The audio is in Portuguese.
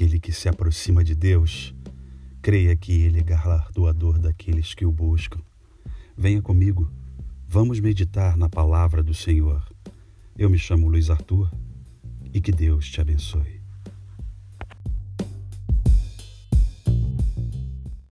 Aquele que se aproxima de Deus, creia que Ele é galardoador daqueles que o buscam. Venha comigo, vamos meditar na palavra do Senhor. Eu me chamo Luiz Arthur e que Deus te abençoe.